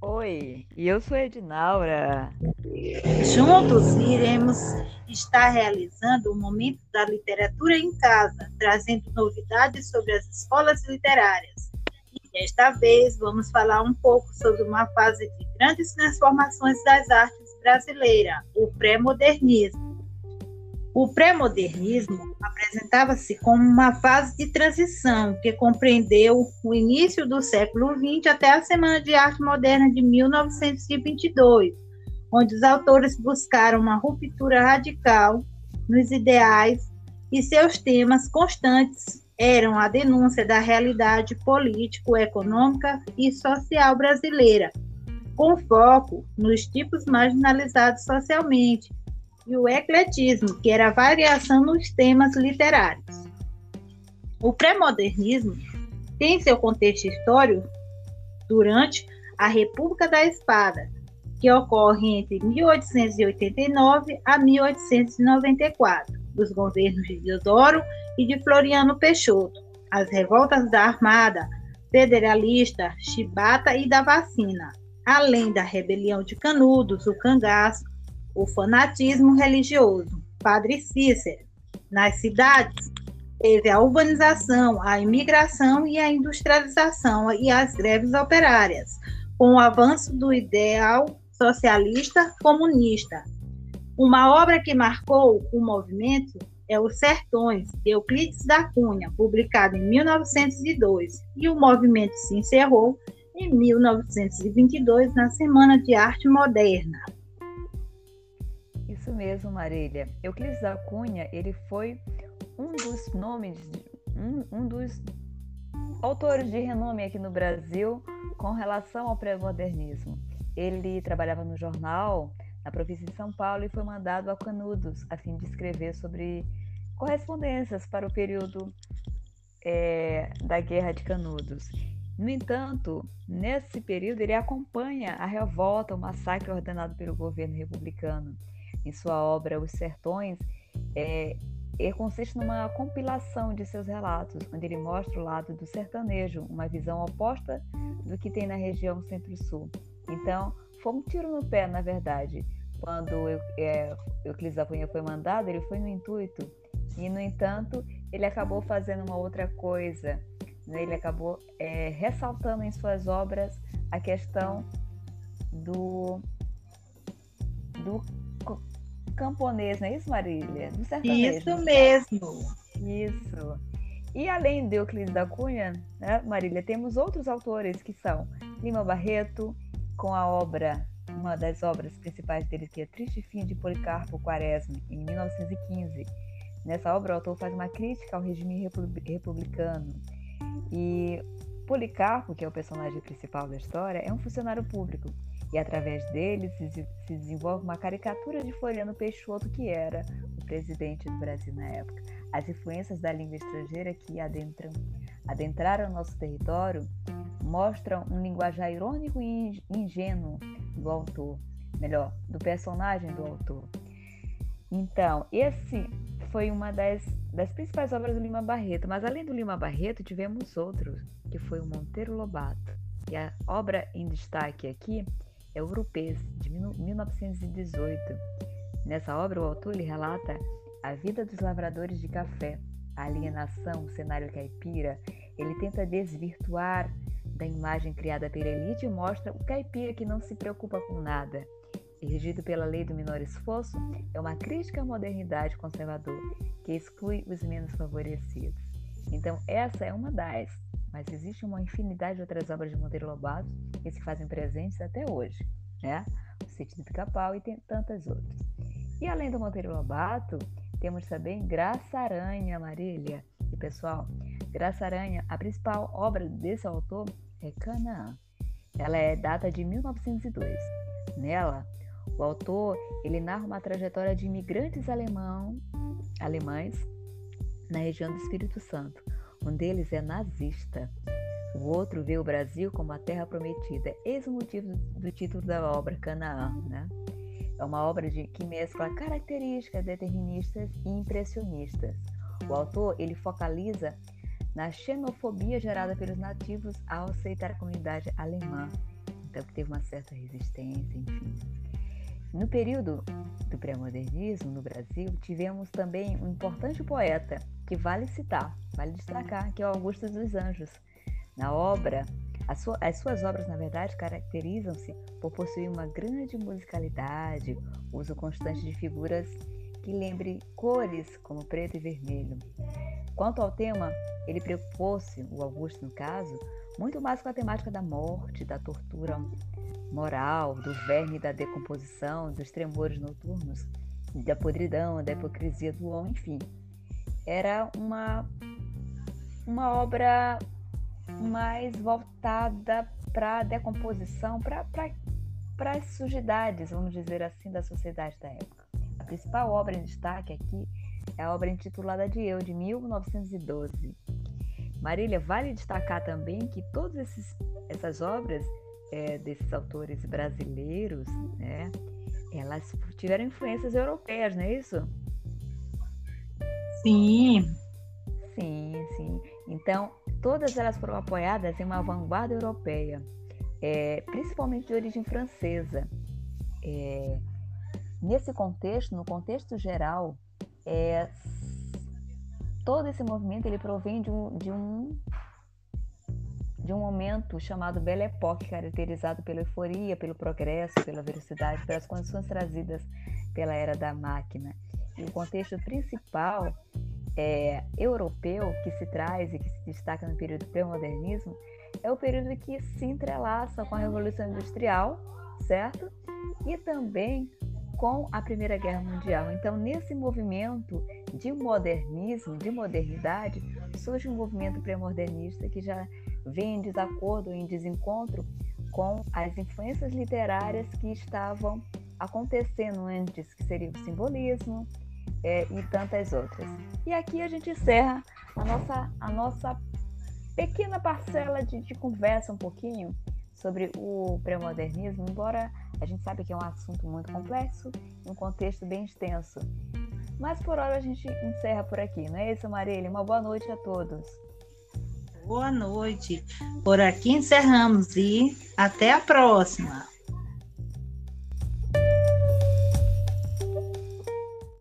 Oi, e eu sou Edinaura. Juntos iremos estar realizando o Momento da Literatura em Casa, trazendo novidades sobre as escolas literárias. E desta vez vamos falar um pouco sobre uma fase de grandes transformações das artes brasileiras, o pré-modernismo. O pré-modernismo apresentava-se como uma fase de transição que compreendeu o início do século XX até a Semana de Arte Moderna de 1922, onde os autores buscaram uma ruptura radical nos ideais e seus temas constantes eram a denúncia da realidade político-econômica e social brasileira, com foco nos tipos marginalizados socialmente, e o ecletismo, que era a variação nos temas literários. O pré-modernismo tem seu contexto histórico durante a República da Espada, que ocorre entre 1889 a 1894, dos governos de Deodoro e de Floriano Peixoto, as revoltas da Armada, Federalista, Chibata e da Vacina, além da rebelião de Canudos, o cangaço, o fanatismo religioso. Padre Cícero. Nas cidades, teve a urbanização, a imigração e a industrialização e as greves operárias, com o avanço do ideal socialista comunista. Uma obra que marcou o movimento é Os Sertões, de Euclides da Cunha, publicado em 1902, e o movimento se encerrou em 1922 na Semana de Arte Moderna. Isso mesmo, Marília. Euclides da Cunha, ele foi um dos nomes, um, um dos autores de renome aqui no Brasil com relação ao pré-modernismo. Ele trabalhava no jornal na província de São Paulo e foi mandado a Canudos a fim de escrever sobre correspondências para o período é, da Guerra de Canudos. No entanto, nesse período ele acompanha a revolta, o massacre ordenado pelo governo republicano em sua obra Os Sertões, é, consiste numa compilação de seus relatos, onde ele mostra o lado do sertanejo, uma visão oposta do que tem na região centro-sul. Então, foi um tiro no pé, na verdade. Quando eu, é, Euclides da Cunha foi mandado, ele foi no intuito, e, no entanto, ele acabou fazendo uma outra coisa. Né? Ele acabou é, ressaltando em suas obras a questão do, do camponês, não é isso, Marília? Do sertanejo. Isso mesmo. Isso. E além de Euclides da Cunha, né, Marília, temos outros autores que são Lima Barreto, com a obra, uma das obras principais dele, que é Triste Fim de Policarpo Quaresma, em 1915. Nessa obra, o autor faz uma crítica ao regime republicano. E Policarpo, que é o personagem principal da história, é um funcionário público e através dele se, desenvolve uma caricatura de Floriano Peixoto, que era o presidente do Brasil na época. As influências da língua estrangeira que adentram, adentraram nosso território mostram um linguajar irônico e ingênuo do autor, melhor, do personagem do autor. Então, esse foi uma das, das principais obras do Lima Barreto, mas além do Lima Barreto, tivemos outros, que foi o Monteiro Lobato. E a obra em destaque aqui Europês, de 1918. Nessa obra, o autor lhe relata a vida dos lavradores de café, a alienação, o cenário caipira. Ele tenta desvirtuar da imagem criada pela elite e mostra o caipira que não se preocupa com nada. Regido pela lei do menor esforço, é uma crítica à modernidade conservadora, que exclui os menos favorecidos. Então, essa é uma das mas existe uma infinidade de outras obras de Monteiro Lobato que se fazem presentes até hoje, né? O Sítio do Pica-Pau e tem tantas outras. E além do Monteiro Lobato, temos também Graça Aranha, Marília. E pessoal, Graça Aranha, a principal obra desse autor é Canaã. Ela é data de 1902. Nela, o autor ele narra uma trajetória de imigrantes alemão, alemães na região do Espírito Santo, um deles é nazista. O outro vê o Brasil como a terra prometida. Eis o motivo do título da obra, Canaã. Né? É uma obra de, que mescla características deterministas e impressionistas. O autor ele focaliza na xenofobia gerada pelos nativos ao aceitar a comunidade alemã. Então, que teve uma certa resistência, enfim. No período do pré-modernismo no Brasil, tivemos também um importante poeta que vale citar, vale destacar, que é Augusto dos Anjos. Na obra, as, as suas obras, na verdade, caracterizam-se por possuir uma grande musicalidade, uso constante de figuras que lembre cores como preto e vermelho. Quanto ao tema, ele preocupou-se, o Augusto no caso, muito mais com a temática da morte, da tortura moral, do verme da decomposição, dos tremores noturnos, da podridão, da hipocrisia do homem, enfim. Era uma, uma obra mais voltada para a decomposição, para as sujidades, vamos dizer assim, da sociedade da época. A principal obra em destaque aqui é a obra intitulada de Eu, de 1912. Marília, vale destacar também que todas essas obras é, desses autores brasileiros, né, elas tiveram influências europeias, não é isso? Sim. Sim, sim. Então, todas elas foram apoiadas em uma vanguarda europeia, é, principalmente de origem francesa. É, nesse contexto, no contexto geral, é, todo esse movimento ele provém de um, de um de um momento chamado Belle Époque, caracterizado pela euforia, pelo progresso, pela velocidade, pelas condições trazidas pela era da máquina. O contexto principal é, europeu que se traz e que se destaca no período pré-modernismo é o período que se entrelaça com a Revolução Industrial, certo? E também com a Primeira Guerra Mundial. Então, nesse movimento de modernismo, de modernidade, surge um movimento pré-modernista que já vem em desacordo, em desencontro com as influências literárias que estavam acontecendo antes, que seria o simbolismo é, e tantas outras. E aqui a gente encerra a nossa, a nossa pequena parcela de, de conversa um pouquinho sobre o pré-modernismo, embora a gente sabe que é um assunto muito complexo, um contexto bem extenso. Mas por hora a gente encerra por aqui, não é isso, Marília? Uma boa noite a todos. Boa noite. Por aqui encerramos e até a próxima.